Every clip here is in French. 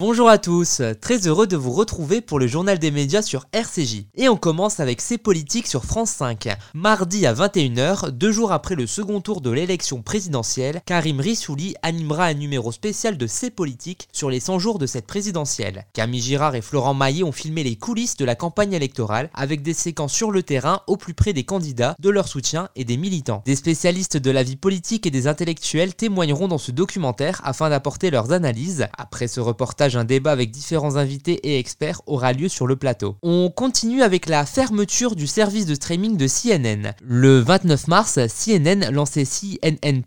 Bonjour à tous, très heureux de vous retrouver pour le journal des médias sur RCJ. Et on commence avec C'est politique sur France 5. Mardi à 21h, deux jours après le second tour de l'élection présidentielle, Karim Rissouli animera un numéro spécial de C'est politique sur les 100 jours de cette présidentielle. Camille Girard et Florent Maillet ont filmé les coulisses de la campagne électorale avec des séquences sur le terrain au plus près des candidats, de leur soutien et des militants. Des spécialistes de la vie politique et des intellectuels témoigneront dans ce documentaire afin d'apporter leurs analyses. Après ce reportage un débat avec différents invités et experts aura lieu sur le plateau. On continue avec la fermeture du service de streaming de CNN. Le 29 mars, CNN lançait CNN+,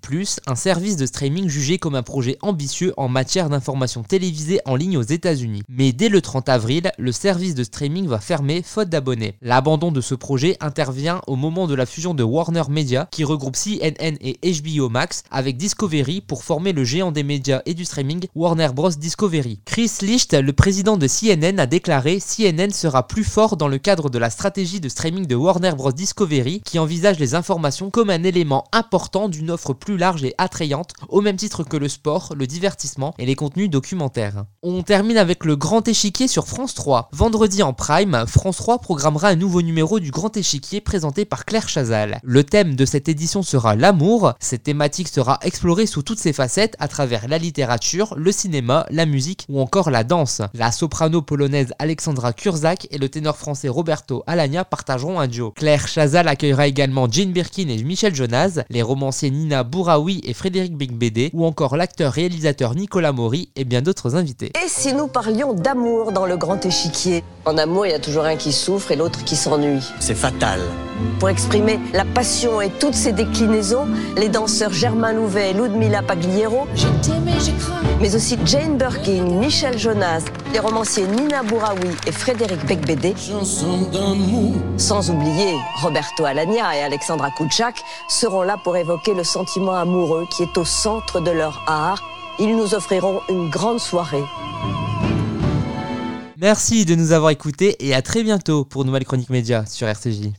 un service de streaming jugé comme un projet ambitieux en matière d'information télévisée en ligne aux États-Unis. Mais dès le 30 avril, le service de streaming va fermer faute d'abonnés. L'abandon de ce projet intervient au moment de la fusion de Warner Media qui regroupe CNN et HBO Max avec Discovery pour former le géant des médias et du streaming Warner Bros Discovery. Chris Licht, le président de CNN, a déclaré CNN sera plus fort dans le cadre de la stratégie de streaming de Warner Bros. Discovery qui envisage les informations comme un élément important d'une offre plus large et attrayante au même titre que le sport, le divertissement et les contenus documentaires. On termine avec le Grand Échiquier sur France 3. Vendredi en prime, France 3 programmera un nouveau numéro du Grand Échiquier présenté par Claire Chazal. Le thème de cette édition sera l'amour. Cette thématique sera explorée sous toutes ses facettes à travers la littérature, le cinéma, la musique ou encore la danse. La soprano polonaise Alexandra Kurzak et le ténor français Roberto Alagna partageront un duo. Claire Chazal accueillera également Jane Birkin et Michel Jonas, les romanciers Nina Bouraoui et Frédéric Bigbédé, ou encore l'acteur-réalisateur Nicolas Maury et bien d'autres invités. Et si nous parlions d'amour dans le grand échiquier? En amour, il y a toujours un qui souffre et l'autre qui s'ennuie. C'est fatal. Pour exprimer la passion et toutes ses déclinaisons, les danseurs Germain Louvet et Ludmila Pagliero, mais aussi Jane Birkin, Michel Jonas, les romanciers Nina Bouraoui et Frédéric Becbédé, sans oublier Roberto Alagna et Alexandra Kouchak, seront là pour évoquer le sentiment amoureux qui est au centre de leur art. Ils nous offriront une grande soirée. Merci de nous avoir écoutés et à très bientôt pour Nouvelle Chronique Média sur RCJ.